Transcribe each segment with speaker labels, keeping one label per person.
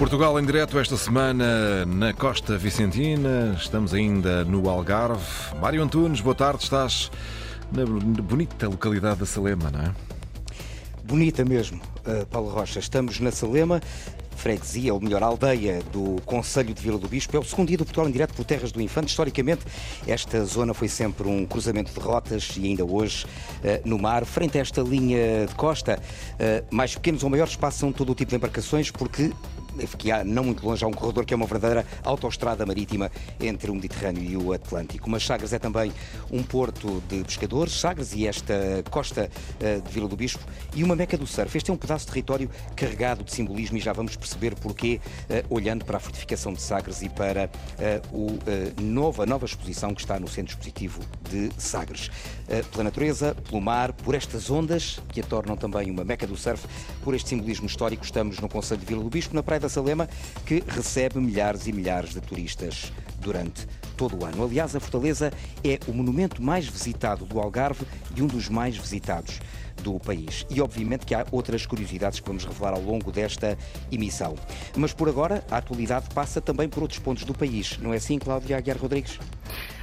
Speaker 1: Portugal em direto esta semana na Costa Vicentina. Estamos ainda no Algarve. Mário Antunes, boa tarde. Estás na bonita localidade da Salema, não é?
Speaker 2: Bonita mesmo, uh, Paulo Rocha. Estamos na Salema, freguesia, ou melhor, aldeia do Conselho de Vila do Bispo. É o segundo dia do Portugal em direto por Terras do Infante. Historicamente, esta zona foi sempre um cruzamento de rotas e ainda hoje uh, no mar. Frente a esta linha de costa, uh, mais pequenos ou maiores passam todo o tipo de embarcações porque que há não muito longe, há um corredor que é uma verdadeira autoestrada marítima entre o Mediterrâneo e o Atlântico. Mas Sagres é também um porto de pescadores, Sagres e esta costa uh, de Vila do Bispo, e uma meca do surf. Este é um pedaço de território carregado de simbolismo e já vamos perceber porquê, uh, olhando para a fortificação de Sagres e para o, nova, a nova exposição que está no Centro Expositivo de Sagres. pela natureza, pelo mar, por estas ondas que a tornam também uma meca do surf, por este simbolismo histórico, estamos no Conselho de Vila do Bispo, na Praia da Salema, que recebe milhares e milhares de turistas durante todo o ano. Aliás, a Fortaleza é o monumento mais visitado do Algarve e um dos mais visitados do país. E obviamente que há outras curiosidades que vamos revelar ao longo desta emissão. Mas por agora, a atualidade passa também por outros pontos do país. Não é assim, Cláudia Aguiar Rodrigues?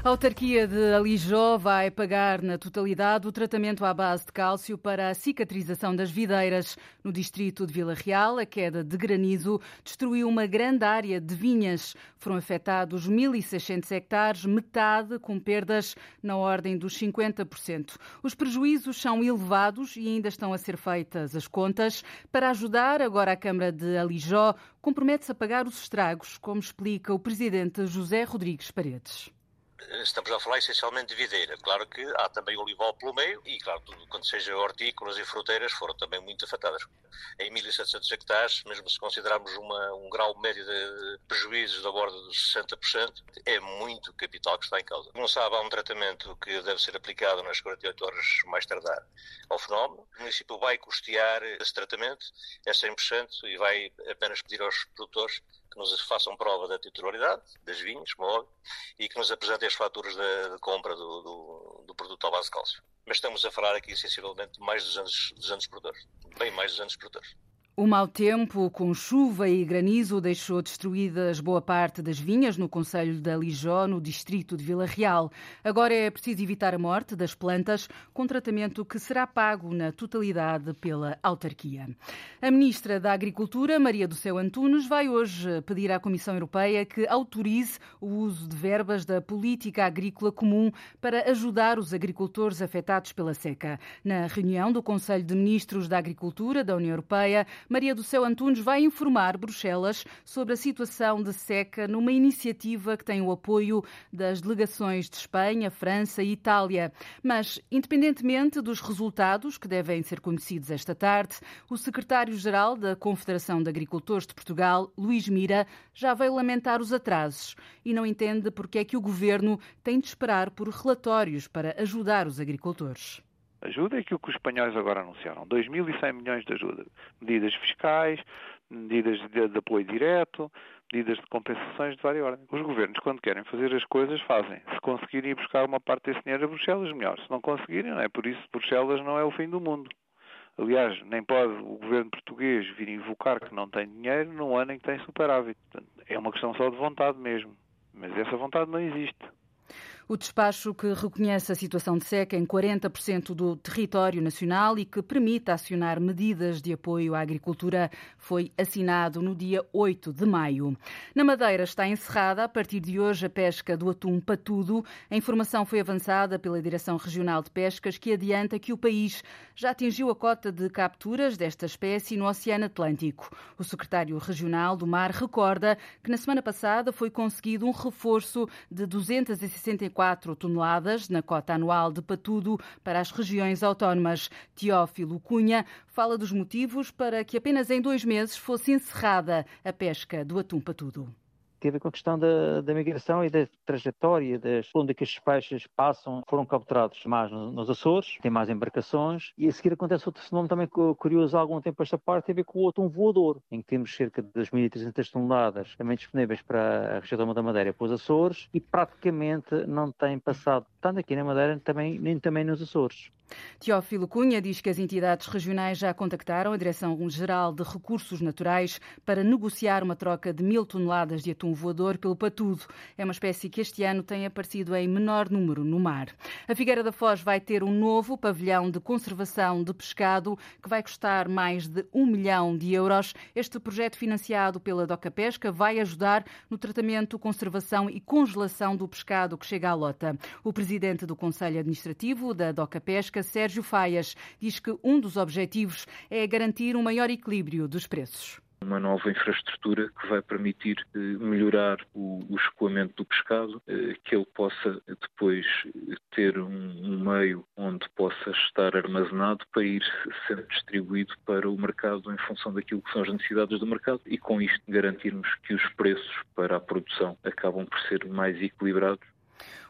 Speaker 3: A autarquia de Alijó vai pagar na totalidade o tratamento à base de cálcio para a cicatrização das videiras. No distrito de Vila Real, a queda de granizo destruiu uma grande área de vinhas. Foram afetados 1.600 hectares, metade com perdas na ordem dos 50%. Os prejuízos são elevados e ainda estão a ser feitas as contas. Para ajudar, agora a Câmara de Alijó compromete-se a pagar os estragos, como explica o presidente José Rodrigues Paredes
Speaker 4: estamos a falar essencialmente de videira. Claro que há também olival pelo meio e, claro, tudo quando seja hortícolas e fruteiras foram também muito afetadas. Em 1.700 hectares, mesmo se considerarmos uma, um grau médio de prejuízos da borda dos 60%, é muito capital que está em causa. Não sabe, há um tratamento que deve ser aplicado nas 48 horas mais tardar ao fenómeno. O município vai custear esse tratamento, é 100%, e vai apenas pedir aos produtores que nos façam prova da titularidade das vinhas, como óbvio, e que nos apresentem as faturas de, de compra do, do, do, produto à base de cálcio. Mas estamos a falar aqui, sensivelmente, de mais de 200, 200 produtores, bem mais de 200 produtores.
Speaker 3: O mau tempo, com chuva e granizo, deixou destruídas boa parte das vinhas no Conselho da Lijó, no distrito de Vila Real. Agora é preciso evitar a morte das plantas, com tratamento que será pago na totalidade pela autarquia. A ministra da Agricultura, Maria do Céu Antunes, vai hoje pedir à Comissão Europeia que autorize o uso de verbas da política agrícola comum para ajudar os agricultores afetados pela seca. Na reunião do Conselho de Ministros da Agricultura da União Europeia, Maria do Céu Antunes vai informar Bruxelas sobre a situação de seca numa iniciativa que tem o apoio das delegações de Espanha, França e Itália. Mas, independentemente dos resultados que devem ser conhecidos esta tarde, o secretário-geral da Confederação de Agricultores de Portugal, Luís Mira, já veio lamentar os atrasos e não entende porque é que o governo tem de esperar por relatórios para ajudar os agricultores
Speaker 5: ajuda é aquilo que os espanhóis agora anunciaram. 2.100 milhões de ajuda. Medidas fiscais, medidas de, de, apoio direto, medidas de compensações de várias ordens. Os governos, quando querem fazer as coisas, fazem. Se conseguirem ir buscar uma parte desse dinheiro a Bruxelas, melhor. Se não conseguirem, não é por isso Bruxelas não é o fim do mundo. Aliás, nem pode o governo português vir invocar que não tem dinheiro num ano em que tem superávit. Portanto, é uma questão só de vontade mesmo. Mas essa vontade não existe.
Speaker 3: O despacho que reconhece a situação de seca em 40% do território nacional e que permite acionar medidas de apoio à agricultura foi assinado no dia 8 de maio. Na Madeira está encerrada a partir de hoje a pesca do atum patudo. A informação foi avançada pela Direção Regional de Pescas que adianta que o país já atingiu a cota de capturas desta espécie no Oceano Atlântico. O secretário regional do Mar recorda que na semana passada foi conseguido um reforço de 264 4 toneladas na cota anual de patudo para as regiões autónomas. Teófilo Cunha fala dos motivos para que apenas em dois meses fosse encerrada a pesca do atum patudo
Speaker 6: tem a ver com a questão da, da migração e da trajetória, das, onde é que estes peixes passam, foram capturados mais nos, nos Açores, tem mais embarcações, e a seguir acontece outro fenómeno também curioso há algum tempo esta parte, tem a ver com o outro voador, em que temos cerca de 2.300 toneladas também disponíveis para a região da Madeira para os Açores, e praticamente não tem passado, tanto aqui na Madeira também, nem também nos Açores.
Speaker 3: Teófilo Cunha diz que as entidades regionais já contactaram a Direção-Geral de Recursos Naturais para negociar uma troca de mil toneladas de atum voador pelo patudo. É uma espécie que este ano tem aparecido em menor número no mar. A Figueira da Foz vai ter um novo pavilhão de conservação de pescado que vai custar mais de um milhão de euros. Este projeto financiado pela Doca Pesca vai ajudar no tratamento, conservação e congelação do pescado que chega à lota. O presidente do Conselho Administrativo da Doca Pesca, Sérgio Faias, diz que um dos objetivos é garantir um maior equilíbrio dos preços.
Speaker 7: Uma nova infraestrutura que vai permitir eh, melhorar o, o escoamento do pescado, eh, que ele possa depois ter um, meio onde possa estar armazenado para ir sendo distribuído para o mercado em função daquilo que são as necessidades do mercado e com isto garantirmos que os preços para a produção acabam por ser mais equilibrados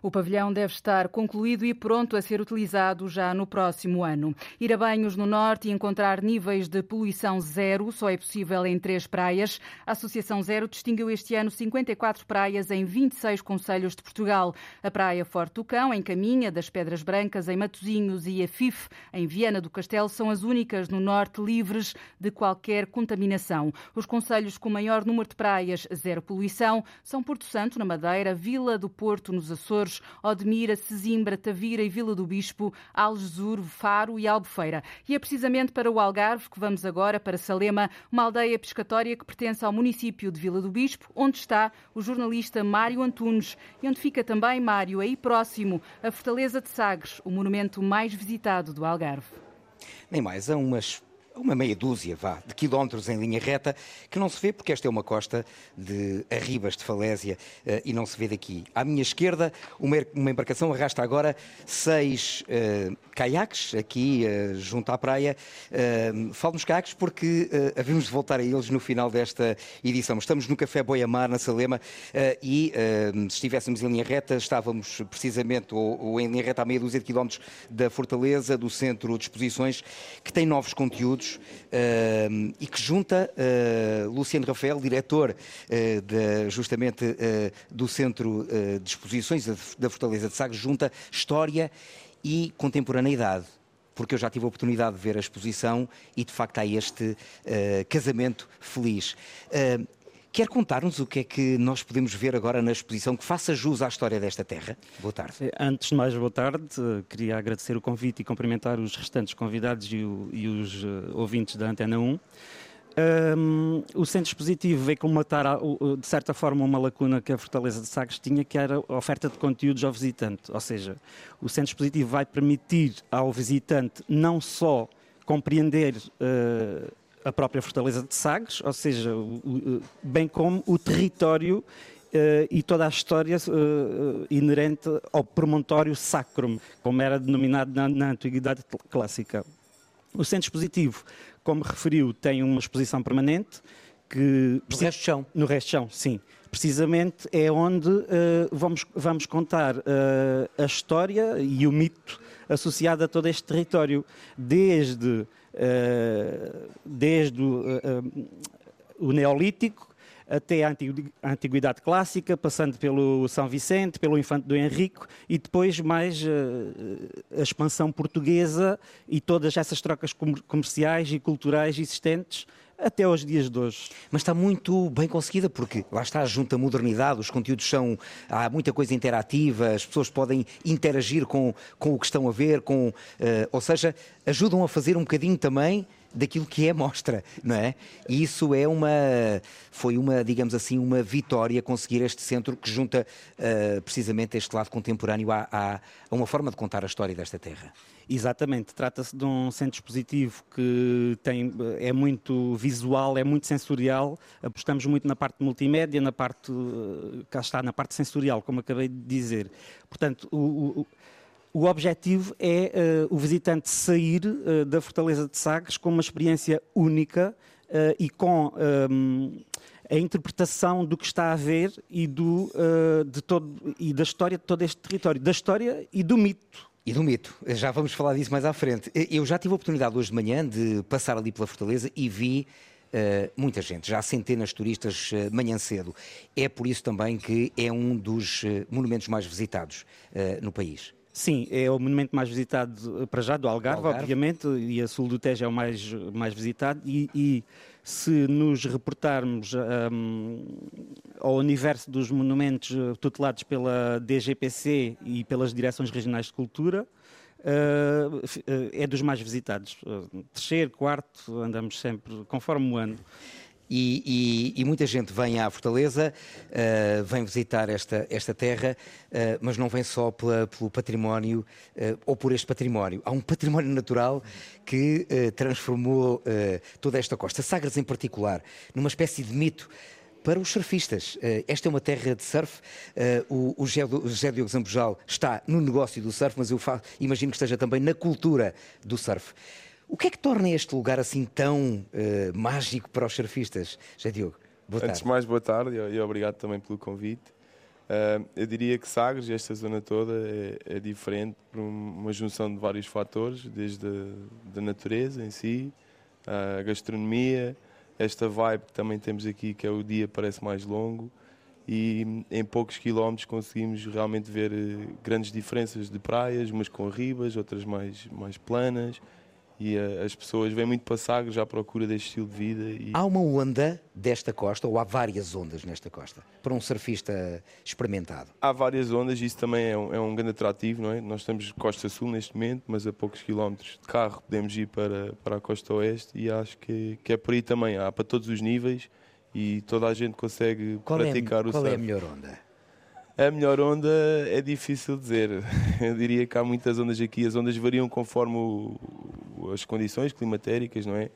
Speaker 3: o pavilhão deve estar concluído e pronto a ser utilizado já no próximo ano. Ir a banhos no norte e encontrar níveis de poluição zero só é possível em três praias. A Associação Zero distinguiu este ano 54 praias em 26 conselhos de Portugal. A Praia Forte do Cão, em Caminha, das Pedras Brancas, em Matosinhos e a FIF, em Viana do Castelo, são as únicas no norte livres de qualquer contaminação. Os conselhos com maior número de praias zero poluição são Porto Santo, na Madeira, Vila do Porto, nos Açores, Açores, Odmira, Sesimbra, Tavira e Vila do Bispo, Algesur, Faro e Albufeira. E é precisamente para o Algarve que vamos agora para Salema, uma aldeia pescatória que pertence ao município de Vila do Bispo, onde está o jornalista Mário Antunes e onde fica também, Mário, aí próximo, a Fortaleza de Sagres, o monumento mais visitado do Algarve.
Speaker 2: Nem mais, a umas uma meia dúzia, vá, de quilómetros em linha reta, que não se vê porque esta é uma costa de arribas de falésia uh, e não se vê daqui. À minha esquerda, uma, uma embarcação arrasta agora seis uh, caiaques aqui uh, junto à praia. Uh, falo nos caiaques porque uh, havemos de voltar a eles no final desta edição. Estamos no Café Boiamar, na Salema, e se estivéssemos em linha reta, estávamos precisamente ou, ou em linha reta a meia dúzia de quilómetros da Fortaleza, do Centro de Exposições, que tem novos conteúdos uh, e que junta uh, Luciano Rafael, diretor uh, de, justamente do Centro de Exposições da Fortaleza de Sagres, junta história e contemporaneidade porque eu já tive a oportunidade de ver a exposição e de facto há este casamento feliz. Quer contar-nos o que é que nós podemos ver agora na exposição que faça jus à história desta terra? Boa tarde.
Speaker 8: Eh, antes de mais, boa tarde. Eh, queria agradecer o convite e cumprimentar os restantes convidados e, o, e os uh, ouvintes da Antena 1. Um, o centro expositivo veio colmatar, de certa forma, uma lacuna que a Fortaleza de Sagres tinha, que era a oferta de conteúdos ao visitante. Ou seja, o centro expositivo vai permitir ao visitante não só compreender uh, a própria Fortaleza de Sagres, ou seja, bem como o território Uh, e toda a história uh, inerente ao promontório sacrum, como era denominado na, na, Antiguidade Clássica. O centro expositivo, como referiu, tem uma exposição permanente que...
Speaker 2: No resto chão?
Speaker 8: No resto chão, sim. Precisamente é onde uh, vamos, vamos contar a história e o mito associado a todo este território, desde desde o, eh, eh, o Neolítico até a Antiguidade Clássica, passando pelo São Vicente, pelo Infante do Henrique e depois mais a expansão portuguesa e todas essas trocas comerciais e culturais existentes até aos dias de hoje.
Speaker 2: Mas está muito bem conseguida porque lá está junto à modernidade, os conteúdos são. há muita coisa interativa, as pessoas podem interagir com, com o que estão a ver, com, uh, ou seja, ajudam a fazer um bocadinho também daquilo que é mostra, não é? E isso é uma, foi uma, digamos assim, uma vitória conseguir este centro que junta uh, precisamente este lado contemporâneo a, uma forma de contar a história desta terra.
Speaker 8: Exatamente, trata-se de um centro expositivo que tem, é muito visual, é muito sensorial. Apostamos muito na parte multimédia, na parte, eh, cá está, na parte sensorial, como acabei de dizer. Portanto, o, o o objetivo é uh, o visitante sair uh, da Fortaleza de Sagres com uma experiência única uh, e com um, a interpretação do que está a ver e, do, de todo, e da história de todo este território, da história e do mito.
Speaker 2: E do mito, já vamos falar disso mais à frente. Eu já tive a oportunidade hoje de manhã de passar ali pela Fortaleza e vi Uh, muita gente, já centenas de turistas uh, manhã cedo. É por isso também que é um dos uh, monumentos mais visitados no país.
Speaker 8: Sim, é o monumento mais visitado para já do Algarve,
Speaker 2: Algarve.
Speaker 8: obviamente, e a sul do Tejo é o mais, mais visitado. E, e se nos reportarmos um, ao universo dos monumentos tutelados pela DGPC e pelas Direções Regionais de Cultura, Uh, é dos mais visitados. Terceiro, quarto, andamos sempre conforme o ano.
Speaker 2: E, e, e, muita gente vem à Fortaleza, uh, vem visitar esta, esta terra, uh, mas não vem só pela, pelo património uh, ou por este património. Há um património natural que transformou toda esta costa, Sagres em particular, numa espécie de mito para os surfistas. Esta é uma terra de surf. O José Diogo Zambojal está no negócio do surf, mas eu imagino que esteja também na cultura do surf. O que é que torna este lugar assim tão uh, mágico para os surfistas, José Diogo?
Speaker 9: Boa Antes de mais, boa tarde e obrigado também pelo convite. Uh, eu diria que Sagres, esta zona toda, é, é, diferente por uma junção de vários fatores, desde a natureza em si, a gastronomia, esta vibe que também temos aqui, que é o dia parece mais longo, e em poucos quilómetros conseguimos realmente ver eh, grandes diferenças de praias, umas com ribas, outras mais, mais planas, e uh, as pessoas vêm muito para Sagres à procura deste estilo de vida. E...
Speaker 2: Há uma onda desta costa, ou há várias ondas nesta costa, para um surfista experimentado?
Speaker 9: Há várias ondas, isso também é um, é um grande atrativo, não é? Nós estamos Costa Sul neste momento, mas a poucos quilómetros de carro podemos ir para, para a Costa Oeste e acho que, que é por aí também. Há para todos os níveis e toda a gente consegue
Speaker 2: qual
Speaker 9: é praticar
Speaker 2: é,
Speaker 9: o
Speaker 2: qual
Speaker 9: surf.
Speaker 2: Qual é a melhor onda?
Speaker 9: A melhor onda é difícil dizer. Eu diria que há muitas ondas aqui. As ondas variam conforme o, as condições climatéricas, não é?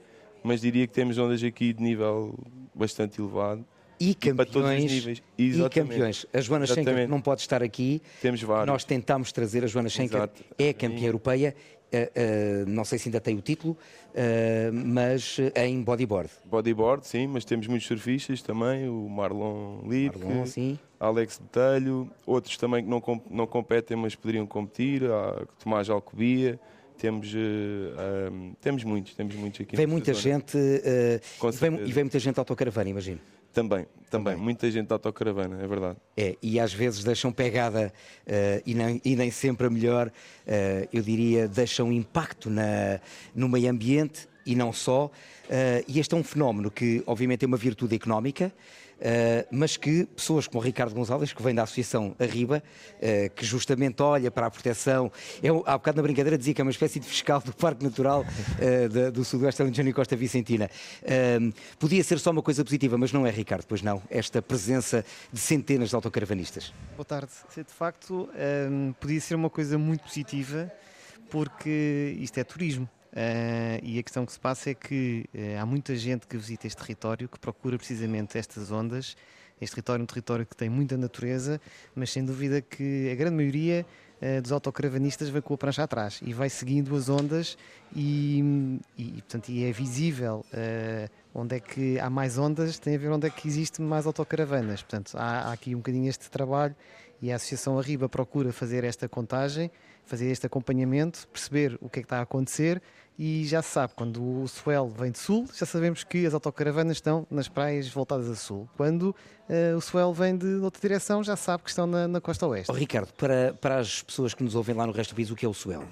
Speaker 9: Mas diria que temos ondas aqui de nível bastante elevado.
Speaker 2: E campeões. E, campeões. A Joana Schenker não pode estar aqui.
Speaker 9: Temos vários.
Speaker 2: Nós tentámos trazer a Joana Schenker, é campeã europeia. Uh, uh, não sei se ainda tem o título, uh, mas em bodyboard.
Speaker 9: Bodyboard, sim, mas temos muitos surfistas também, o Marlon sim. Alex Betelho, outros também que não, não competem, mas poderiam competir, Tomás Alcobia. Temos, temos muitos, temos muitos aqui.
Speaker 2: Vem muita zona. gente e vem, e vem muita gente autocaravana, imagino.
Speaker 9: Também, também, muita gente de autocaravana, é verdade.
Speaker 2: É, e às vezes deixam pegada, uh, e, nem, e, nem, sempre a melhor, uh, eu diria, deixam impacto na, no meio ambiente e não só. Uh, e este é um fenómeno que, obviamente, tem uma virtude económica, Uh, mas que pessoas como o Ricardo Gonçalves, que vem da Associação Arriba, uh, que justamente olha para a proteção, é, há bocado na brincadeira dizia que é uma espécie de fiscal do Parque Natural uh, da, do Sudoeste Alentejano e Costa Vicentina. podia ser só uma coisa positiva, mas não é, Ricardo, pois não, esta presença de centenas de autocaravanistas.
Speaker 10: Boa tarde. De facto, podia ser uma coisa muito positiva, porque isto é turismo. Uh, e a questão que se passa é que uh, há muita gente que visita este território que procura precisamente estas ondas. Este território é um território que tem muita natureza, mas sem dúvida que a grande maioria uh, dos autocaravanistas vai com a prancha atrás e vai seguindo as ondas e, e portanto, e é visível onde é que há mais ondas, tem a ver onde é que existe mais autocaravanas. Portanto, há, há aqui um bocadinho este trabalho e a Associação Arriba procura fazer esta contagem, fazer este acompanhamento, perceber o que é que está a acontecer e já se sabe, quando o swell vem de sul, já sabemos que as autocaravanas estão nas praias voltadas a sul. Quando uh, o swell vem de outra direção, já sabe que estão na, na costa oeste.
Speaker 2: Oh, Ricardo, para, para as pessoas que nos ouvem lá no resto do país, o que é o swell?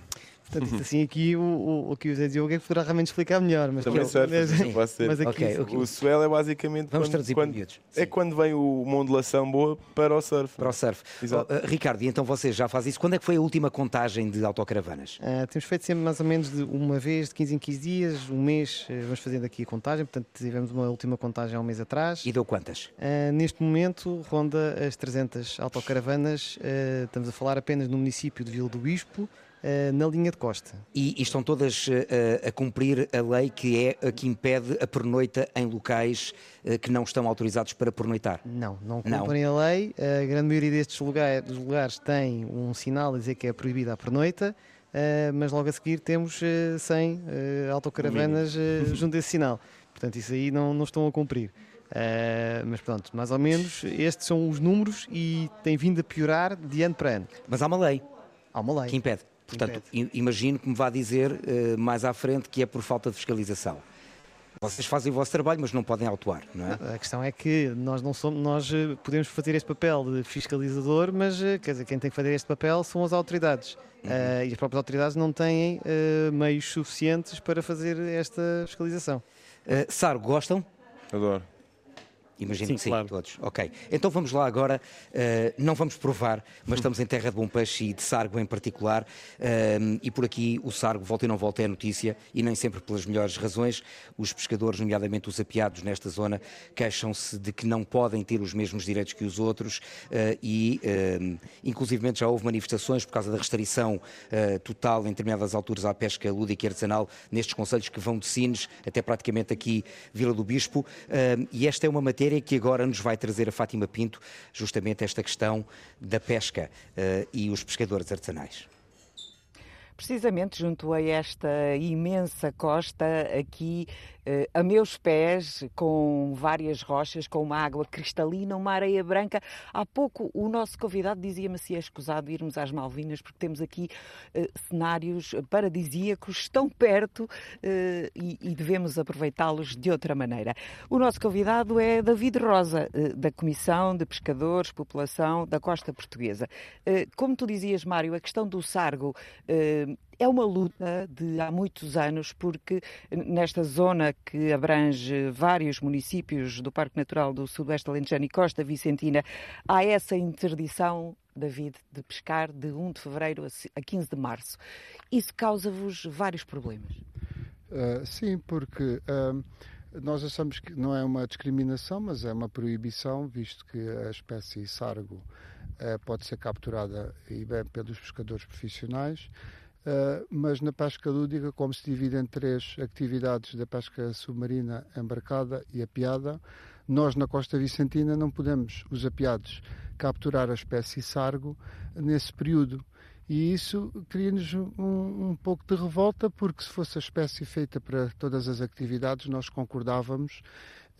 Speaker 10: Portanto, assim aqui o, o, o que o Zé Diogo é que poderá realmente explicar melhor. Mas
Speaker 9: Também certo, mas, mas aqui, okay, okay. o swell é basicamente
Speaker 2: Vamos
Speaker 9: quando,
Speaker 2: quando
Speaker 9: é quando vem uma ondulação boa para o surf.
Speaker 2: Para o surf. Exato. Oh, uh, Ricardo, e então você já faz isso. Quando é que foi a última contagem de autocaravanas?
Speaker 10: Uh, temos feito sempre mais ou menos de uma vez, de 15 em 15 dias, um mês, uh, vamos fazendo aqui a contagem. Portanto, tivemos uma última contagem há um mês atrás.
Speaker 2: E deu quantas?
Speaker 10: neste momento, ronda as 300 autocaravanas. estamos a falar apenas no município de Vila do Bispo. Eh, na linha de costa.
Speaker 2: E, e estão todas uh, a cumprir a lei que é a que impede a pernoita em locais uh, que não estão autorizados para pernoitar?
Speaker 10: Não, não cumprem não. a lei. A grande maioria destes lugares, dos lugares tem um sinal a dizer que é proibida a pernoita. Uh, mas logo a seguir temos uh, 100 uh, autocaravanas uh, junto a esse sinal. Portanto, isso aí não, não estão a cumprir. mas pronto, mais ou menos estes são os números e tem vindo a piorar de ano para ano.
Speaker 2: Mas há uma lei.
Speaker 10: Há uma lei.
Speaker 2: Que impede. Portanto, imagino que me vá dizer uh, mais à frente que é por falta de fiscalização. Vocês fazem o vosso trabalho, mas não podem autuar, não é?
Speaker 10: A questão é que nós não somos, nós eh, podemos fazer este papel de fiscalizador, mas eh, quer dizer, quem tem que fazer este papel são as autoridades. Uhum. Uh, e as próprias autoridades não têm uh, meios suficientes para fazer esta fiscalização.
Speaker 2: Uh, Saro, gostam?
Speaker 9: Adoro.
Speaker 2: Imagino sim, que sim, claro. todos. Ok. Então vamos lá agora. Uh, não vamos provar, mas estamos em terra de bom peixe e de sargo em particular. Uh, e por aqui o sargo, volta e não volta, é notícia e nem sempre pelas melhores razões. Os pescadores, nomeadamente os apiados nesta zona, queixam-se de que não podem ter os mesmos direitos que os outros uh, e, inclusive, já houve manifestações por causa da restrição total em determinadas alturas à pesca lúdica e artesanal nestes conselhos que vão de Sines até praticamente aqui Vila do Bispo. e esta é uma matéria matéria que agora nos vai trazer a Fátima Pinto, justamente esta questão da pesca uh, e os pescadores artesanais.
Speaker 11: Precisamente junto a esta imensa costa, aqui a meus pés, com várias rochas, com uma água cristalina, uma areia branca. Há pouco o nosso convidado dizia-me se é escusado irmos às Malvinas, porque temos aqui uh, cenários paradisíacos tão perto uh, e, e, devemos aproveitá-los de outra maneira. O nosso convidado é David Rosa, uh, da Comissão de Pescadores, População da Costa Portuguesa. como tu dizias, Mário, a questão do sargo é uma luta de há muitos anos, porque nesta zona que abrange vários municípios do Parque Natural do Sudoeste Alentejano e Costa Vicentina, há essa interdição David, de pescar de 1 de fevereiro a 15 de março. Isso causa-vos vários problemas?
Speaker 12: Uh, sim, porque uh, nós achamos que não é uma discriminação, mas é uma proibição, visto que a espécie sargo uh, pode ser capturada e bem pelos pescadores profissionais. Uh, mas na pesca lúdica, como se divide em três atividades da pesca submarina embarcada e apiada, nós na Costa Vicentina não podemos, os apiados, capturar a espécie sargo nesse período. E isso cria-nos um, um, pouco de revolta, porque se fosse a espécie feita para todas as atividades, nós concordávamos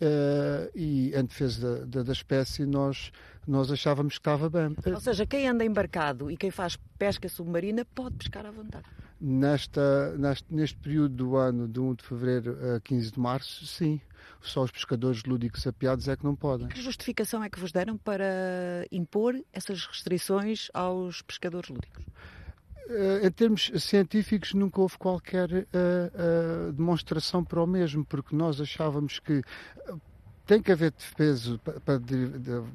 Speaker 12: Uh, e em defesa da, da, da, espécie nós, nós achávamos que estava bem.
Speaker 11: Ou seja, quem anda embarcado e quem faz pesca submarina pode pescar à vontade?
Speaker 12: Nesta, neste, neste período do ano, de 1 de fevereiro a 15 de março, sim. Só os pescadores lúdicos apiados é que não podem.
Speaker 11: Que justificação é que vos deram para impor essas restrições aos pescadores lúdicos?
Speaker 12: Uh, em termos científicos, nunca houve qualquer uh, uh, demonstração para o mesmo, porque nós achávamos que tem que haver defesa para,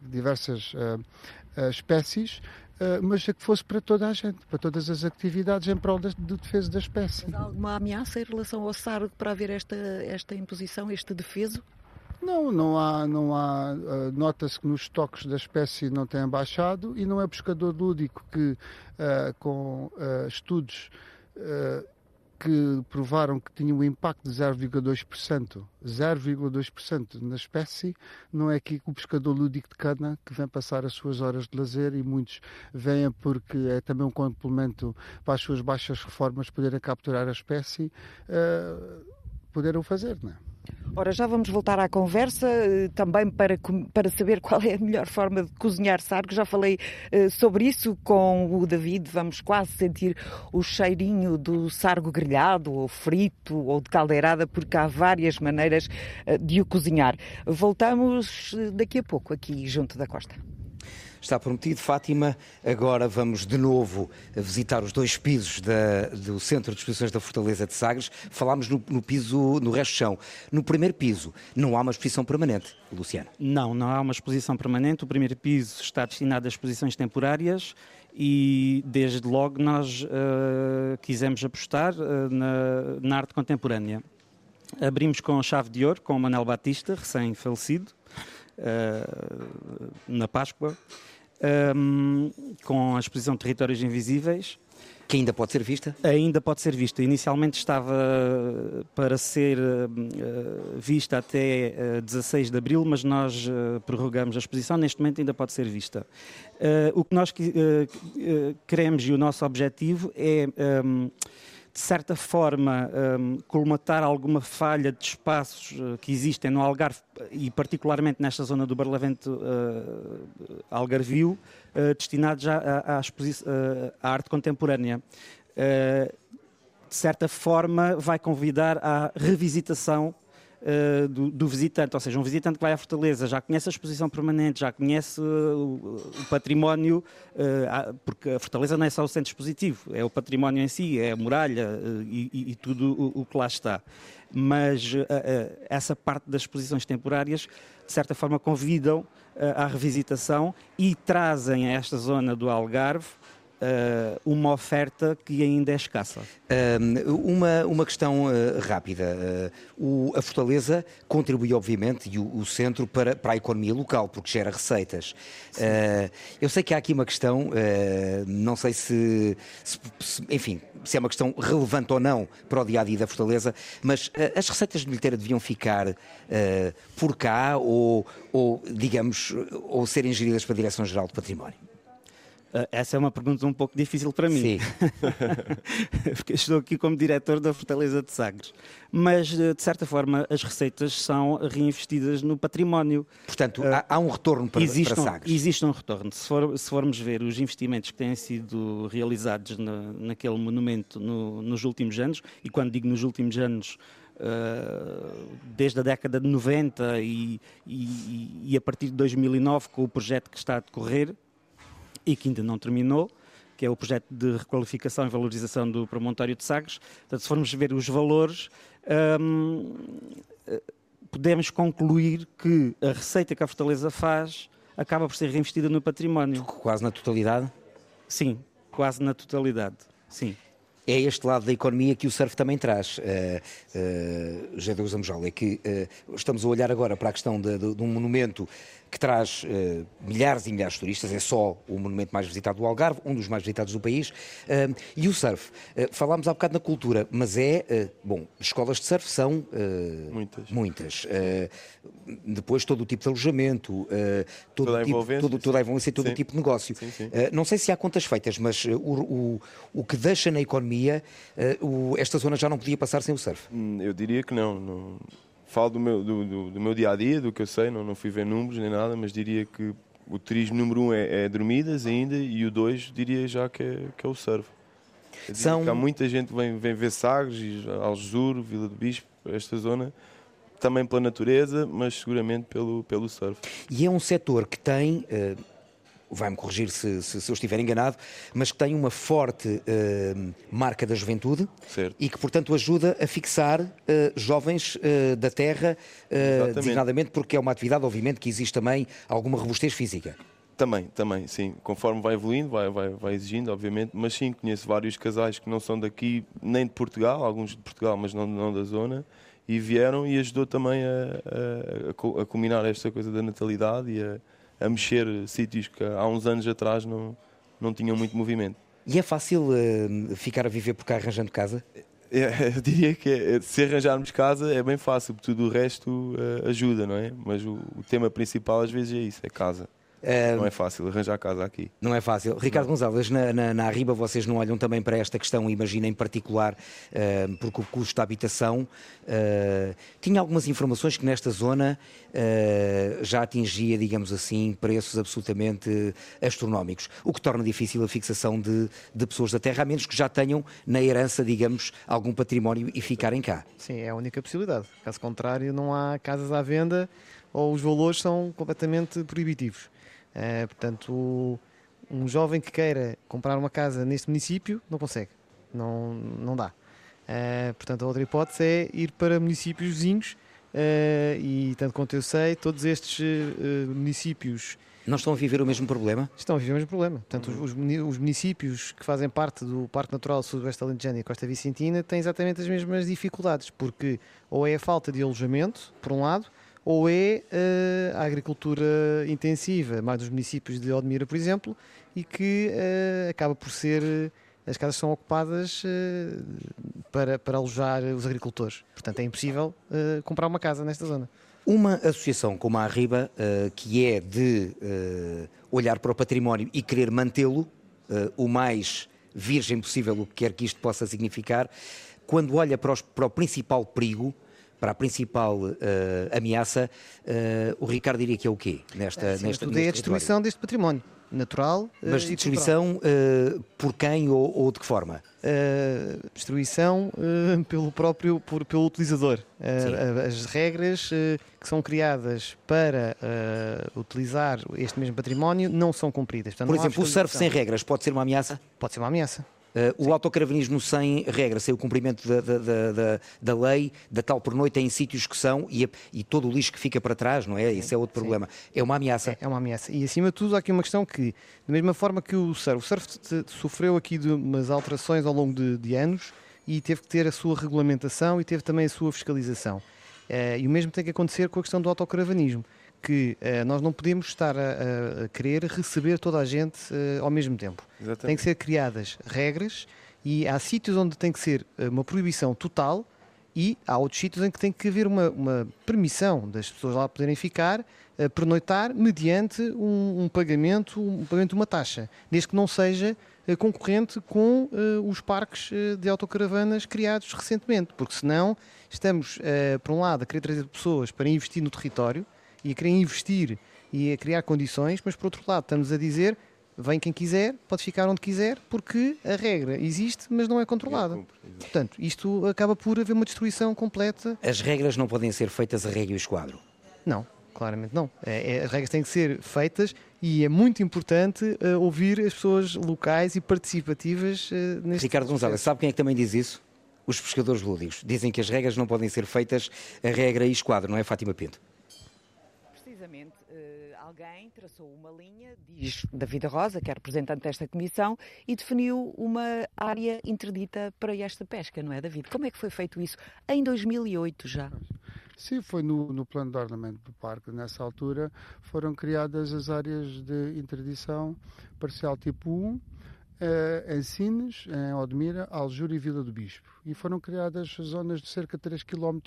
Speaker 12: diversas espécies, mas é que fosse para toda a gente, para todas as atividades em prol de defesa da espécie.
Speaker 11: Mas há alguma ameaça em relação ao SARG para haver esta, esta imposição, este defeso?
Speaker 12: Não, não há, não há. Uh, Nota-se que nos estoques da espécie não têm baixado e não é pescador lúdico que, uh, com uh, estudos que provaram que tinha um impacto de 0,2%, 0,2% na espécie, não é aqui o pescador lúdico de cana que vem passar as suas horas de lazer e muitos vêm porque é também um complemento para as suas baixas reformas poderem capturar a espécie, uh, poderem fazer, não é?
Speaker 11: Ora, já vamos voltar à conversa, eh, também para, para saber qual é a melhor forma de cozinhar sargo. Já falei uh, sobre isso com o David, vamos quase sentir o cheirinho do sargo grelhado, ou frito, ou de caldeirada, porque há várias maneiras uh, de o cozinhar. Voltamos daqui a pouco, aqui junto da costa.
Speaker 2: Está prometido, Fátima. Agora vamos de novo visitar os dois pisos da, do Centro de Exposições da Fortaleza de Sagres. Falámos no, no piso, no resto chão. No primeiro piso, não há uma exposição permanente, Luciano?
Speaker 8: Não, não há uma exposição permanente. O primeiro piso está destinado a exposições temporárias e desde logo nós uh, quisemos apostar uh, na, na, arte contemporânea. Abrimos com a chave de ouro, com o Manuel Batista, recém-falecido, uh, na Páscoa um, com a exposição Territórios Invisíveis.
Speaker 2: Que ainda pode ser vista?
Speaker 8: Ainda pode ser vista. Inicialmente estava para ser uh, vista até uh, 16 de abril, mas nós uh, prorrogamos a exposição. Neste momento ainda pode ser vista. O que nós queremos e o nosso objetivo é. Um, de certa forma, um, colmatar alguma falha de espaços uh, que existem no Algarve e particularmente nesta zona do Barlavento uh, Algarvio, uh, destinados à, à, à, arte contemporânea. De certa forma, vai convidar à revisitação uh, do, do, visitante, ou seja, um visitante que vai à Fortaleza já conhece a exposição permanente, já conhece o, o património, porque a Fortaleza não é só o centro expositivo, é o património em si, é a muralha e, e, tudo o, o, que lá está. Mas essa parte das exposições temporárias, de certa forma, convidam à revisitação e trazem a esta zona do Algarve uh, uma oferta que ainda é escassa.
Speaker 2: uma, uma questão uh, rápida. Uh, o, a Fortaleza contribui, obviamente, e o, o, centro para, para a economia local, porque gera receitas. eu sei que há aqui uma questão, não sei se, se, se, enfim, se é uma questão relevante ou não para o dia a dia da Fortaleza, mas as receitas de bilheteira deviam ficar por cá ou, ou, digamos, ou serem geridas para a Direção-Geral do Património?
Speaker 8: Ah, essa é uma pergunta um pouco difícil para mim. Sim. Porque estou aqui como diretor da Fortaleza de Sagres. Mas, de certa forma, as receitas são reinvestidas no património.
Speaker 2: Portanto, uh, há, há, um retorno para, existe para Sagres.
Speaker 8: Um, existe um retorno. Se, for, se, formos ver os investimentos que têm sido realizados na, naquele monumento no, nos últimos anos, e quando digo nos últimos anos, desde a década de 90 e, e, e, a partir de 2009 com o projeto que está a decorrer, e que ainda não terminou, que é o projeto de requalificação e valorização do promontório de Sagres. Portanto, se formos ver os valores, hum, podemos concluir que a receita que a Fortaleza faz acaba por ser reinvestida no património.
Speaker 2: Quase na totalidade?
Speaker 8: Sim, quase na totalidade. Sim
Speaker 2: é este lado da economia que o surf também traz, uh, uh, José Zambujola, é que uh, estamos a olhar agora para a questão de, de, de um monumento que traz uh, milhares e milhares de turistas, é só o monumento mais visitado do Algarve, um dos mais visitados do país, uh, e o surf. Uh, falámos há bocado na cultura, mas é, bom, escolas de surf são
Speaker 9: muitas.
Speaker 2: muitas. depois todo o tipo de alojamento, todo toda, tipo, a todo, toda a envolvência, todo sim. o tipo de negócio. Sim, sim. não sei se há contas feitas, mas o, o, o que deixa na economia, o, esta zona já não podia passar sem o surf.
Speaker 9: Hum, eu diria que não. não falo do meu, do, do, do, meu dia a dia, do que eu sei, não, não fui ver números nem nada, mas diria que o turismo número um é, é dormidas ainda e o dois diria já que é, que é o surf. São... há muita gente que vem, vem ver Sagres, Algesur, Vila do Bispo, esta zona, também pela natureza, mas seguramente pelo, pelo surf.
Speaker 2: E é um setor que tem. Uh vai-me corrigir se, se, se, eu estiver enganado, mas que tem uma forte uh, marca da juventude
Speaker 9: certo.
Speaker 2: e que, portanto, ajuda a fixar uh, jovens uh, da terra, designadamente porque é uma atividade, obviamente, que existe também alguma robustez física.
Speaker 9: Também, também, sim. Conforme vai evoluindo, vai, vai, vai exigindo, obviamente, mas sim, conheço vários casais que não são daqui, nem de Portugal, alguns de Portugal, mas não, não da zona, e vieram e ajudou também a, a, a culminar esta coisa da natalidade e a a mexer sítios que há uns anos atrás não, não tinham muito movimento.
Speaker 2: E é fácil uh, ficar a viver por cá arranjando casa?
Speaker 9: É, eu diria que é, se arranjarmos casa é bem fácil, tudo o resto uh, ajuda, não é? Mas o, o tema principal às vezes é isso, é casa. Uh, não é fácil arranjar casa aqui.
Speaker 2: Não é fácil. Ricardo Gonçalves, na, na, na, Arriba vocês não olham também para esta questão, imagina em particular, uh, porque o custo da habitação. Uh, tinha algumas informações que nesta zona já atingia, digamos assim, preços absolutamente astronómicos, o que torna difícil a fixação de, de pessoas da terra, a menos que já tenham na herança, digamos, algum património e ficarem cá.
Speaker 10: Sim, é a única possibilidade. Caso contrário, não há casas à venda ou os valores são completamente proibitivos. Uh, portanto, um jovem que queira comprar uma casa neste município não consegue, não, não dá. Uh, portanto, a outra hipótese é ir para municípios vizinhos uh, e, tanto quanto eu sei, todos estes municípios.
Speaker 2: Não estão a viver o mesmo problema?
Speaker 10: Estão a viver o mesmo problema. Portanto, os, os municípios que fazem parte do Parque Natural Sudoeste Alentejano e Costa Vicentina têm exatamente as mesmas dificuldades, porque ou é a falta de alojamento, por um lado, ou é uh, a agricultura intensiva, mais dos municípios de Odmira, por exemplo, e que uh, acaba por ser. As casas são ocupadas uh, para, para alojar os agricultores. Portanto, é impossível comprar uma casa nesta zona.
Speaker 2: Uma associação como a Arriba, que é de olhar para o património e querer mantê-lo o mais virgem possível, o que quer que isto possa significar, quando olha para, os, para o principal perigo, para a principal uh, ameaça, uh, o Ricardo diria que é o quê
Speaker 10: nesta, é, nesta, é a destruição deste património. natural.
Speaker 2: Mas destruição uh, por quem ou, ou, de que forma?
Speaker 10: Uh, destruição uh, pelo próprio por, pelo utilizador. as regras que são criadas para utilizar este mesmo património não são cumpridas.
Speaker 2: Portanto, por exemplo, o surf sem regras pode ser uma ameaça?
Speaker 10: Pode ser uma ameaça.
Speaker 2: Uh, o autocaravanismo sem regra, sem o cumprimento da, da, da, da, lei, da tal por noite, em sítios que são, e, e todo o lixo que fica para trás, não é? Esse é outro problema. Sim. É uma ameaça.
Speaker 10: É, é, uma ameaça. E acima de tudo, há aqui uma questão que, da mesma forma que o surf, o surf sofreu aqui de umas alterações ao longo de, de anos e teve que ter a sua regulamentação e teve também a sua fiscalização. Uh, e o mesmo tem que acontecer com a questão do autocaravanismo que uh, nós não podemos estar a, a, querer receber toda a gente uh, ao mesmo tempo. Exatamente. Tem que ser criadas regras e há sítios onde tem que ser eh, uma proibição total e há outros sítios em que tem que haver uma, uma permissão das pessoas lá poderem ficar, uh, pernoitar, mediante um, um, pagamento, um pagamento de uma taxa, desde que não seja uh, concorrente com uh, os parques de autocaravanas criados recentemente, porque senão estamos, por um lado, a querer trazer pessoas para investir no território, e a querer investir e a criar condições, mas por outro lado estamos a dizer vem quem quiser, pode ficar onde quiser, porque a regra existe, mas não é controlada. Portanto, isto acaba por haver uma destruição completa.
Speaker 2: As regras não podem ser feitas a regra e esquadro?
Speaker 10: Não, claramente não. É, é, as regras têm que ser feitas e é muito importante uh, ouvir as pessoas locais e participativas uh, neste
Speaker 2: Ricardo Gonzalez, sabe quem é que também diz isso? Os pescadores lúdicos. Dizem que as regras não podem ser feitas a regra e esquadro, não é, Fátima Pinto?
Speaker 11: Alguém traçou uma linha, diz David Rosa, que é representante desta comissão, e definiu uma área interdita para esta pesca, não é, David? Como é que foi feito isso? Em 2008 já.
Speaker 12: Sim, foi no, no plano de ordenamento do parque. Nessa altura foram criadas as áreas de interdição parcial tipo 1, eh, em Sines, em Odmira, Aljura e Vila do Bispo. E foram criadas zonas de cerca de 3 km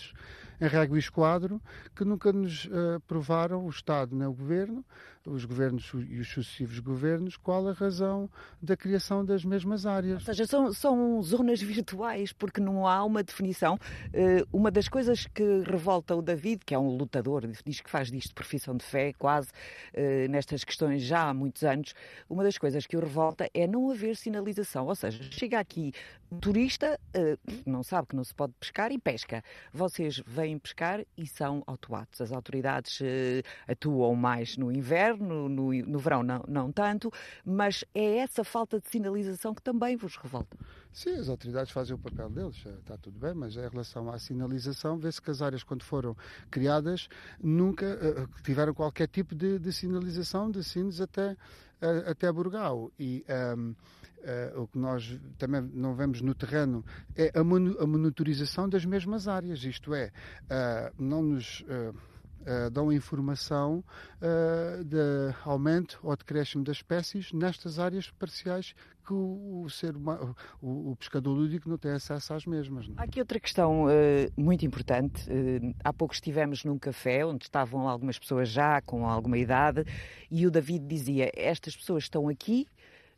Speaker 12: em régua e esquadro, que nunca nos uh, provaram, o Estado nem o Governo, os governos e os sucessivos governos, qual a razão da criação das mesmas áreas.
Speaker 11: Ou seja, são, são zonas virtuais, porque não há uma definição. Uh, uma das coisas que revolta o David, que é um lutador, diz que faz disto profissão de fé, quase, uh, nestas questões já há muitos anos, uma das coisas que o revolta é não haver sinalização. Ou seja, chega aqui turista, não sabe que não se pode pescar e pesca. Vocês vêm pescar e são autuados. As autoridades uh, atuam mais no inverno, no, no verão não, não tanto, mas é essa falta de sinalização que também vos revolta.
Speaker 12: Sim, as autoridades fazem o papel deles, está tudo bem, mas em relação à sinalização, vê-se que as áreas, quando foram criadas, nunca uh, tiveram qualquer tipo de, de sinalização de sinos até, uh, até Burgal. E. Um, ehm, Uh, o que nós também não vemos no terreno é a, monitorização das mesmas áreas, isto é, não nos uh, dão informação de aumento ou decréscimo das espécies nestas áreas parciais que o, o ser humano, o, o, pescador lúdico não tem acesso às mesmas. Não?
Speaker 11: É? Há aqui outra questão muito importante. há pouco estivemos num café onde estavam algumas pessoas já com alguma idade e o David dizia: Estas pessoas estão aqui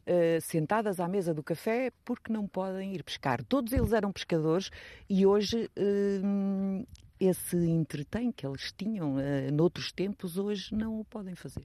Speaker 11: uh, sentadas à mesa do café porque não podem ir pescar. Todos eles eram pescadores e hoje uh, esse entretém que eles tinham uh, noutros tempos, hoje não o podem fazer.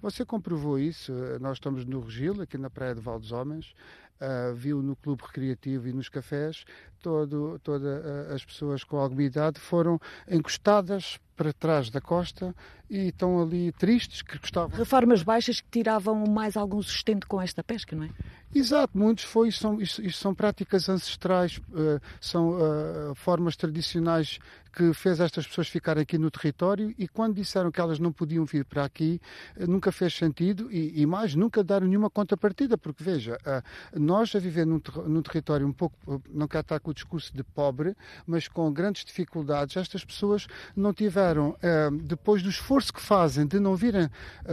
Speaker 12: Você comprovou isso. Nós estamos no Regil, aqui na Praia de Val dos Homens. Uh, viu no clube recreativo e nos cafés, todo, todas uh, as pessoas com alguma idade foram encostadas para trás da costa e estão ali tristes que gostavam.
Speaker 11: Reformas baixas que tiravam mais algum sustento com esta pesca, não é?
Speaker 12: Exato, muitos foi, são, isto, são práticas ancestrais, uh, são uh, formas tradicionais que fez estas pessoas ficarem aqui no território e quando disseram que elas não podiam vir para aqui, uh, nunca fez sentido e, e, mais, nunca deram nenhuma contrapartida, porque veja, nós a viver num, num, território um pouco, não quero estar com o discurso de pobre, mas com grandes dificuldades, estas pessoas não tiveram, depois do esforço que fazem de não virem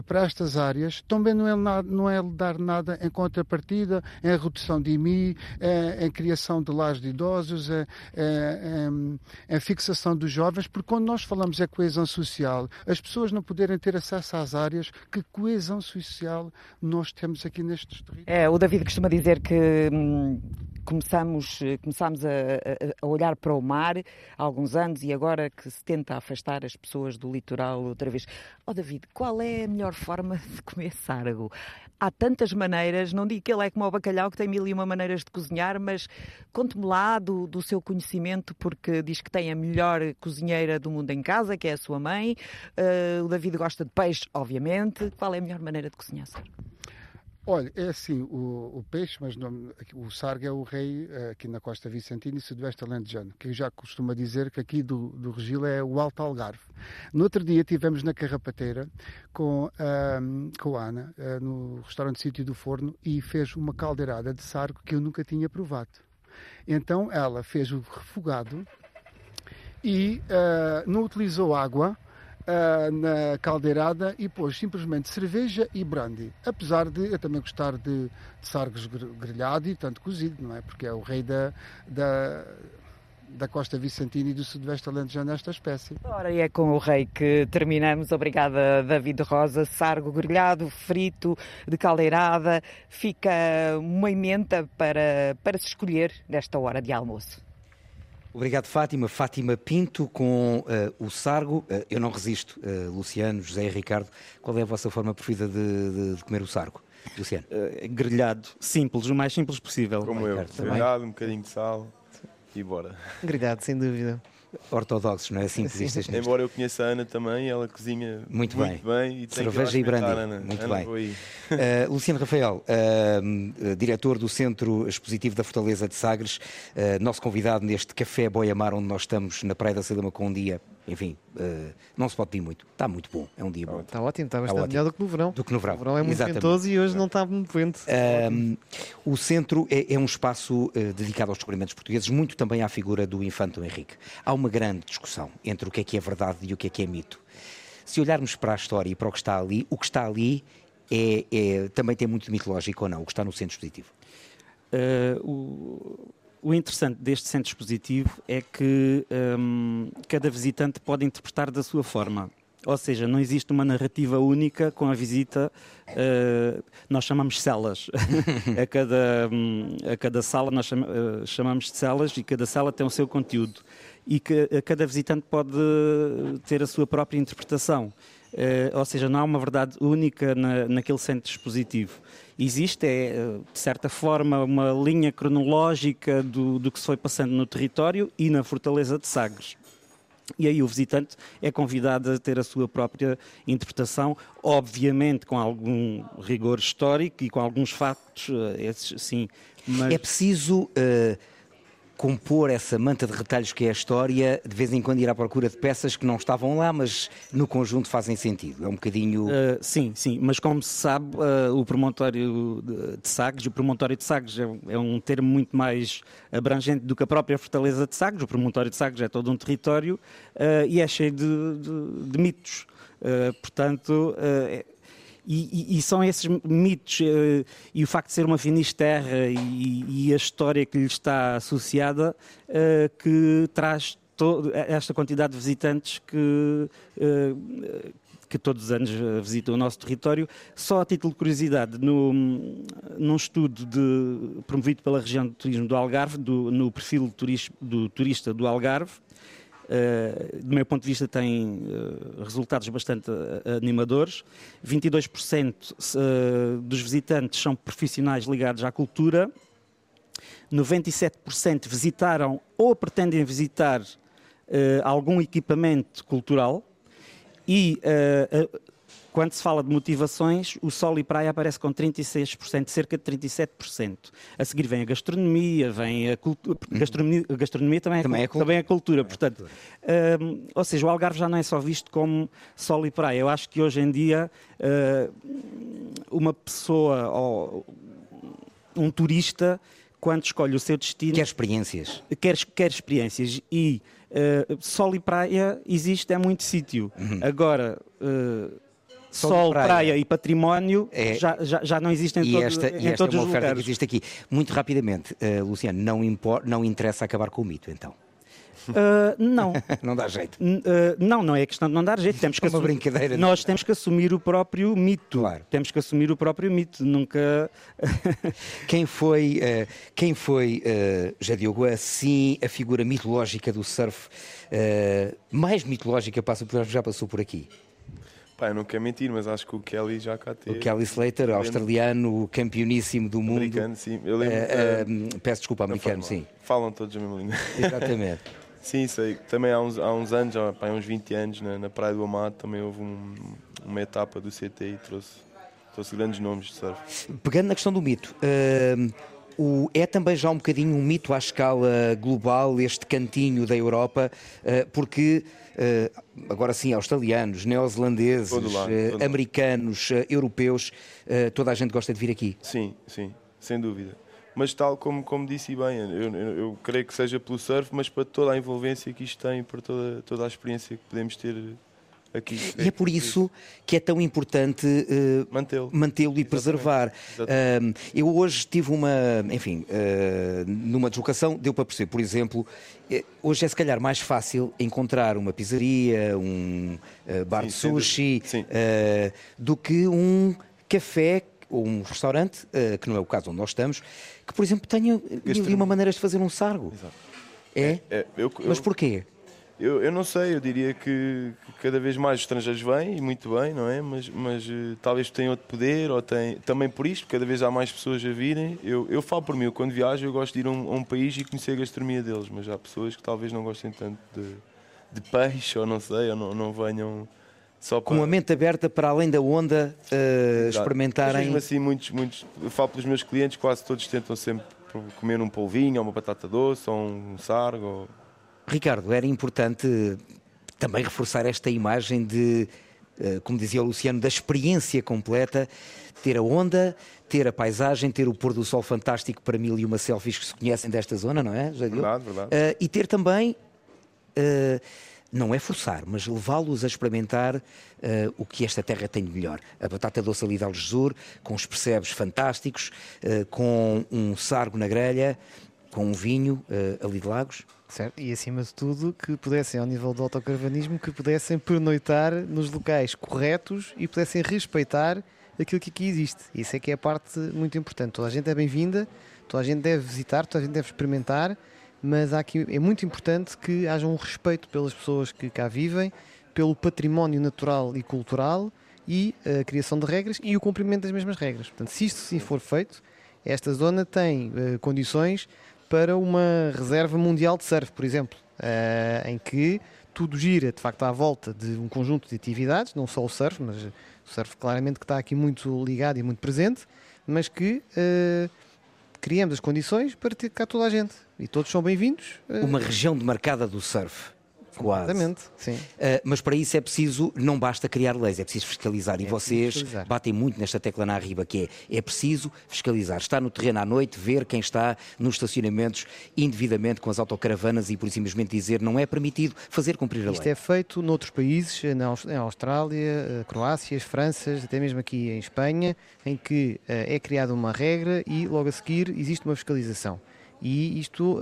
Speaker 12: para estas áreas, também não é, não é dar nada em contrapartida vida, em redução de IMI, em, em criação de lares de idosos, em, em, em, fixação dos jovens, porque quando nós falamos é coesão social, as pessoas não poderem ter acesso às áreas, que coesão social nós temos aqui nestes territórios?
Speaker 11: É, o David costuma dizer que hum, começamos, começamos a, a, olhar para o mar há alguns anos e agora que se tenta afastar as pessoas do litoral outra vez. Oh David, qual é a melhor forma de comer sargo? Há tantas maneiras, não digo que ele é como o bacalhau, que tem mil e uma maneiras de cozinhar, mas conte-me lá do, do, seu conhecimento, porque diz que tem a melhor cozinheira do mundo em casa, que é a sua mãe. Uh, o David gosta de peixe, obviamente. Qual é a melhor maneira de cozinhar sargo?
Speaker 12: Olha, é assim, o, o peixe, mas não, o sargo é o rei eh, aqui na costa vicentina e sudoeste alentejano, que já costumo dizer que aqui do, do Regil é o Alto Algarve. No outro dia estivemos na Carrapateira com, uh, com a Ana, uh, no restaurante Sítio do Forno, e fez uma caldeirada de sargo que eu nunca tinha provado. Então ela fez o refogado e uh, não utilizou água, uh, na caldeirada e pôs simplesmente cerveja e brandy. Apesar de eu também gostar de, de sargos grelhado e tanto cozido, não é? Porque é o rei da, da da costa vicentina e do sudoeste alentejano esta espécie.
Speaker 11: Ora, e é com o rei que terminamos. Obrigada, David Rosa. Sargo grelhado, frito, de caldeirada. Fica uma emenda para, para se escolher nesta hora de almoço.
Speaker 2: Obrigado, Fátima. Fátima Pinto com uh, o Sargo. Uh, eu não resisto. Uh, Luciano, José e Ricardo, qual é a vossa forma preferida de, de, de comer o Sargo? Luciano?
Speaker 8: grelhado, simples, o mais simples possível.
Speaker 9: Como eu, grelhado, um bocadinho de sal e bora.
Speaker 10: Grelhado, sem dúvida
Speaker 2: ortodoxos, não é assim que
Speaker 9: existem. Embora eu conheça a Ana também, ela cozinha muito, muito bem. bem.
Speaker 2: e Cerveja e brandy. Ana. Muito Ana, bem. Uh, Luciano Rafael, uh, diretor do Centro Expositivo da Fortaleza de Sagres, uh, nosso convidado neste Café Boiamar, onde nós estamos na Praia da Salema com um dia enfim, uh, não se pode pedir muito. Está muito bom, é um dia bom.
Speaker 10: Está ótimo, está bastante melhor do que no verão.
Speaker 2: Do que no verão.
Speaker 10: O verão é muito Exatamente. ventoso e hoje não está muito vento.
Speaker 2: Um, o centro é, é um espaço uh, dedicado aos descobrimentos portugueses, muito também à figura do Infante Henrique. Há uma grande discussão entre o que é que é verdade e o que é que é mito. Se olharmos para a história e para o que está ali, o que está ali é, é também tem muito mitológico ou não, o que está no centro expositivo?
Speaker 8: Uh, o o interessante deste centro expositivo é que um, cada visitante pode interpretar da sua forma. Ou seja, não existe uma narrativa única com a visita. Uh, nós chamamos celas. a, cada, um, a cada sala nós cham, uh, chamamos de celas e cada sala tem o seu conteúdo. E que cada visitante pode ter a sua própria interpretação. Uh, ou seja, não há uma verdade única na, naquele centro expositivo. Existe, é, eh, de certa forma, uma linha cronológica do, do que se foi passando no território e na Fortaleza de Sagres. E aí o visitante é convidado a ter a sua própria interpretação, obviamente com algum rigor histórico e com alguns factos, eh, esses sim.
Speaker 2: Mas... É preciso uh, compor essa manta de retalhos que é a história, de vez em quando ir à procura de peças que não estavam lá, mas no conjunto fazem sentido. É um bocadinho. Uh,
Speaker 8: sim, sim, mas como se sabe, uh, o promontório de Sagres, o promontório de Sagres é, é, um termo muito mais abrangente do que a própria fortaleza de Sagres. O promontório de Sagres é todo um território uh, e é cheio de, de, de mitos. portanto, e, e, são esses mitos uh, e o facto de ser uma finisterra e, e a história que lhe está associada uh, que traz esta quantidade de visitantes que, uh, que todos os anos visitam o nosso território. Só a título de curiosidade, no, num estudo de, promovido pela região de turismo do Algarve, do, no perfil do turista do Algarve, do meu ponto de vista, tem uh, resultados bastante uh, animadores. 22% dos visitantes são profissionais ligados à cultura. 97% visitaram ou pretendem visitar algum equipamento cultural. E quando se fala de motivações, o sol e praia aparece com 36%, cerca de 37%. A seguir vem a gastronomia, vem a cultura. Uhum. Gastronomia, a gastronomia também, é, também, é, também é cultura. Portanto, um, ou seja, o Algarve já não é só visto como sol e praia. Eu acho que hoje em dia uh, uma pessoa ou um turista, quando escolhe o seu destino.
Speaker 2: Quer experiências.
Speaker 8: Quer, quer experiências. E uh, sol e praia existe, é muito sítio. Uhum. Agora. Uh, sol, praia. praia. e património é, já, já, já, não existem
Speaker 2: e
Speaker 8: todo,
Speaker 2: esta,
Speaker 8: em
Speaker 2: e esta
Speaker 8: todos
Speaker 2: é uma oferta
Speaker 8: lugares.
Speaker 2: que existe aqui. Muito rapidamente, uh, Luciano, não, impor, não interessa acabar com o mito, então.
Speaker 8: Uh, não.
Speaker 2: não dá jeito.
Speaker 8: Uh, não, não é questão de não dar jeito. Temos que
Speaker 2: uma brincadeira.
Speaker 8: Nós temos que assumir o próprio mito.
Speaker 2: Claro.
Speaker 8: Temos que assumir o próprio mito. Nunca.
Speaker 2: quem foi, uh, quem foi já Diogo, assim, a figura mitológica do surf, mais mitológica passa, já passou por aqui?
Speaker 9: Pá, eu não quero mentir, mas acho que o Kelly já cá teve.
Speaker 2: O Kelly Slater, australiano, campeoníssimo do mundo.
Speaker 9: Americano, sim. Eu lembro,
Speaker 2: uh, uh, peço desculpa, americano, sim.
Speaker 9: Falam todos a mesma língua.
Speaker 2: Exatamente.
Speaker 9: sim, sei. Também há uns, há uns anos, há, há uns 20 anos, na, na Praia do Amado, também houve um, uma etapa do CT e trouxe, trouxe grandes nomes de surf.
Speaker 2: Pegando na questão do mito, uh, o, é também já um bocadinho um mito à escala global este cantinho da Europa, porque agora sim, australianos, neozelandeses, uh, americanos, uh, europeus, toda a gente gosta de vir aqui.
Speaker 9: Sim, sim, sem dúvida. Mas tal como, como disse bem, eu, eu, eu, creio que seja pelo surf, mas para toda a envolvência que isto tem, para toda, toda a experiência que podemos ter Aqui,
Speaker 2: e é por isso que é tão importante uh,
Speaker 9: mantê-lo
Speaker 2: mantê e preservar. Exatamente. Uh, eu hoje tive uma, enfim, uh, numa deslocação, deu para perceber, por exemplo, eh, hoje é se calhar mais fácil encontrar uma pizzaria, um bar Sim, de sushi, do que um café ou um restaurante, que não é o caso onde nós estamos, que, por exemplo, tenha mil uma maneiras de fazer um sargo. Exato. É? é, é eu, eu... Mas porquê?
Speaker 9: Eu, eu não sei, eu diria que, que, cada vez mais os estrangeiros vêm, e muito bem, não é? Mas, mas uh, talvez tenham outro poder, ou tem, também por isto, cada vez há mais pessoas a virem. Eu, eu falo por mim, eu, quando viajo, eu gosto de ir a um, a um, país e conhecer a gastronomia deles, mas há pessoas que talvez não gostem tanto de, de peixe, ou não sei, ou não, não venham. Só
Speaker 2: para... Com a mente aberta para além da onda uh, experimentarem. Mas
Speaker 9: mesmo assim, muitos, muitos, eu falo pelos meus clientes, quase todos tentam sempre comer um polvinho, ou uma batata doce, ou um sargo. Ou
Speaker 2: Ricardo, era importante também reforçar esta imagem de, eh, como dizia o Luciano, da experiência completa, ter a onda, ter a paisagem, ter o pôr do sol fantástico para mil e uma selfies que se conhecem desta zona, não é?
Speaker 9: Já verdade, verdade.
Speaker 2: Uh, e ter também, uh, não é forçar, mas levá-los a experimentar uh, o que esta terra tem de melhor. A batata doce ali de Algesur, com os percebes fantásticos, com um sargo na grelha, com um vinho ali de Lagos.
Speaker 10: Certo? E acima de tudo, que pudessem, ao nível do autocaravanismo, que pudessem pernoitar nos locais corretos e pudessem respeitar aquilo que aqui existe. Isso é que é a parte muito importante. Toda a gente é bem-vinda, toda a gente deve visitar, toda a gente deve experimentar, mas aqui é muito importante que haja um respeito pelas pessoas que cá vivem, pelo património natural e cultural e a criação de regras e o cumprimento das mesmas regras. Portanto, se isto sim for feito, esta zona tem uh, condições para uma reserva mundial de surf, por exemplo, uh, em que tudo gira de facto à volta de um conjunto de atividades, não só o surf, mas o surf claramente que está aqui muito ligado e muito presente, mas que uh, criamos as condições para ter cá toda a gente e todos são bem-vindos.
Speaker 2: Uh... Uma região demarcada do surf. Quase.
Speaker 10: Exatamente, sim.
Speaker 2: Uh, mas para isso é preciso, não basta criar leis, é preciso fiscalizar. É e vocês fiscalizar. batem muito nesta tecla na arriba, que é, é preciso fiscalizar. Estar no terreno à noite, ver quem está nos estacionamentos indevidamente com as autocaravanas e por simplesmente dizer não é permitido fazer cumprir a
Speaker 10: Isto
Speaker 2: lei.
Speaker 10: Isto é feito noutros países, na Austrália, eh, Croácia, Franças, até mesmo aqui em Espanha, em que uh, é criada uma regra e logo a seguir existe uma fiscalização. E isto uh,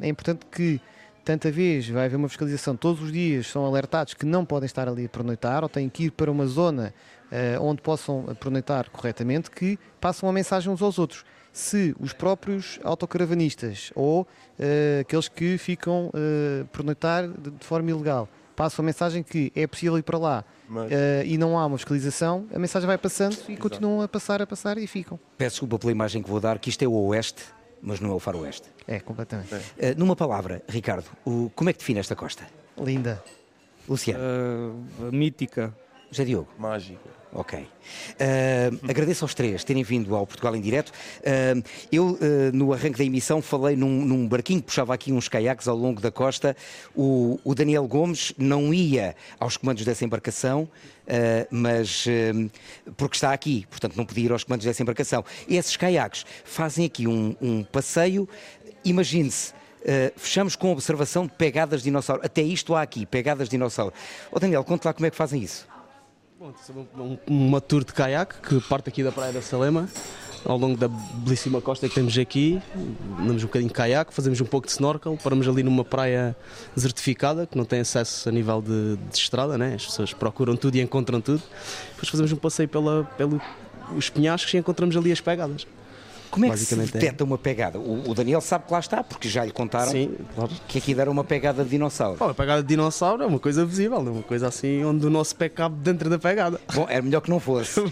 Speaker 10: é importante que tanta vez vai haver uma fiscalização todos os dias, são alertados que não podem estar ali a pernoitar ou têm que ir para uma zona uh, onde possam pernoitar corretamente, que passam a mensagem uns aos outros. Se os próprios autocaravanistas ou uh, aqueles que ficam uh, pernoitar de, de forma ilegal passam a mensagem que é possível ir para lá Mas... uh, e não há uma fiscalização, a mensagem vai passando e Exato. continuam a passar, a passar e ficam.
Speaker 2: Peço desculpa pela imagem que vou dar, que isto é o Oeste, mas não é o Faroeste.
Speaker 10: É, completamente. Uh,
Speaker 2: numa palavra, Ricardo, o, como é que define esta costa?
Speaker 10: Linda.
Speaker 2: Luciano?
Speaker 8: Uh, mítica.
Speaker 2: José Diogo?
Speaker 9: Mágica.
Speaker 2: Ok. Uh, agradeço aos três terem vindo ao Portugal em Direto. Uh, eu, uh, no arranque da emissão, falei num, num, barquinho que puxava aqui uns caiaques ao longo da costa. O, o Daniel Gomes não ia aos comandos dessa embarcação, mas porque está aqui, portanto não podia ir aos comandos dessa embarcação. Esses caiaques fazem aqui um, um passeio. Imagine-se. Uh, fechamos com observação de pegadas de dinossauro. Até isto há aqui, pegadas de dinossauro. Oh, Daniel, conte lá como é que fazem isso.
Speaker 13: Bom, uma tour de caiaque que parte aqui da Praia da Salema ao longo da belíssima costa que temos aqui. Andamos um bocadinho de caiaque, fazemos um pouco de snorkel, paramos ali numa praia desertificada que não tem acesso a nível de, de estrada, né? as pessoas procuram tudo e encontram tudo. Depois fazemos um passeio pela, pelos penhascos e encontramos ali as pegadas.
Speaker 2: Como é que se detecta é. uma pegada? O, o, Daniel sabe que lá está, porque já lhe contaram Sim, claro. que aqui deram uma pegada de dinossauro.
Speaker 13: Bom, a pegada de dinossauro é uma coisa visível, é uma coisa assim onde o nosso pé cabe dentro da pegada.
Speaker 2: Bom, era melhor que não fosse. uh,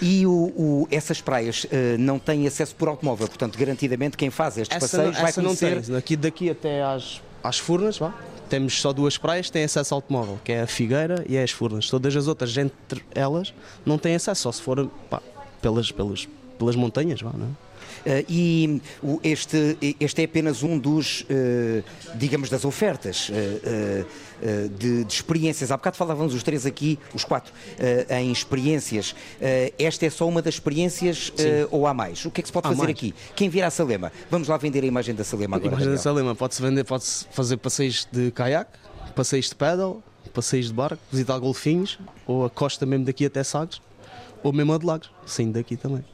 Speaker 2: e o, o, essas praias uh, não têm acesso por automóvel, portanto, garantidamente quem faz estes essa passeios não, vai conhecer...
Speaker 13: Não tem. Daqui, daqui até às, às Furnas, vá, temos só duas praias que têm acesso ao automóvel, que é a Figueira e é as Furnas. Todas as outras, entre elas, não têm acesso, só se for pá, pelas, pelas, pelas montanhas, vá, não é?
Speaker 2: Uh, e este, este é apenas um dos, uh, digamos, das ofertas uh, de, de, experiências. Há bocado falávamos os três aqui, os quatro, em experiências. esta é só uma das experiências ou há mais? O que é que se pode há fazer mais. aqui? Quem vir à Salema? Vamos lá vender a imagem da Salema agora.
Speaker 13: A imagem da Salema pode-se vender, pode-se fazer passeios de caiaque, passeios de pedal, passeios de barco, visitar golfinhos, ou a costa mesmo daqui até Sagres, ou mesmo a de Lagos, saindo daqui também.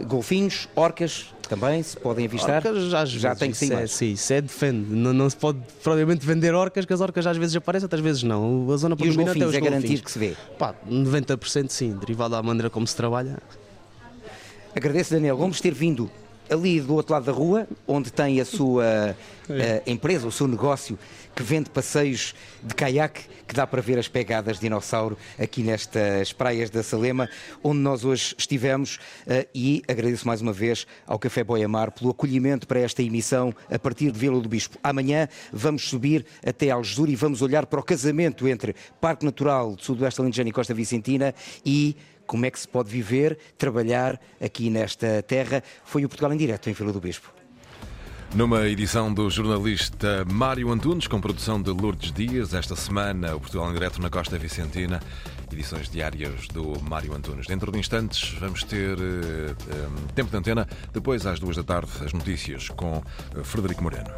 Speaker 2: Golfinhos, orcas também se podem avistar?
Speaker 13: Orcas, às já tem que ser. É, sim, isso é defende. Não, não se pode provavelmente vender orcas, que as orcas às vezes aparecem, outras vezes não. A zona
Speaker 2: e os golfinhos, os é garantir que se vê?
Speaker 13: Pá, 90% sim, derivado da maneira como se trabalha.
Speaker 2: Agradeço, Daniel Gomes, ter vindo ali do outro lado da rua, onde tem a sua uh, empresa, o seu negócio, que vende passeios de caiaque, que dá para ver as pegadas de dinossauro aqui nestas praias da Salema, onde nós hoje estivemos. Uh, e agradeço mais uma vez ao Café Boiamar pelo acolhimento para esta emissão a partir de Vila do Bispo. Amanhã vamos subir até Algesur e vamos olhar para o casamento entre Parque Natural do Sudoeste Alentejano e Costa Vicentina e como é que se pode viver, trabalhar aqui nesta terra. Foi o Portugal em Direto em Vila do Bispo.
Speaker 1: Numa edição do jornalista Mário Antunes, com produção de Lourdes Dias, esta semana o Portugal em Direto na Costa Vicentina, edições diárias do Mário Antunes. Dentro de instantes vamos ter um, tempo de antena, depois às duas da tarde as notícias com eh, Frederico Moreno.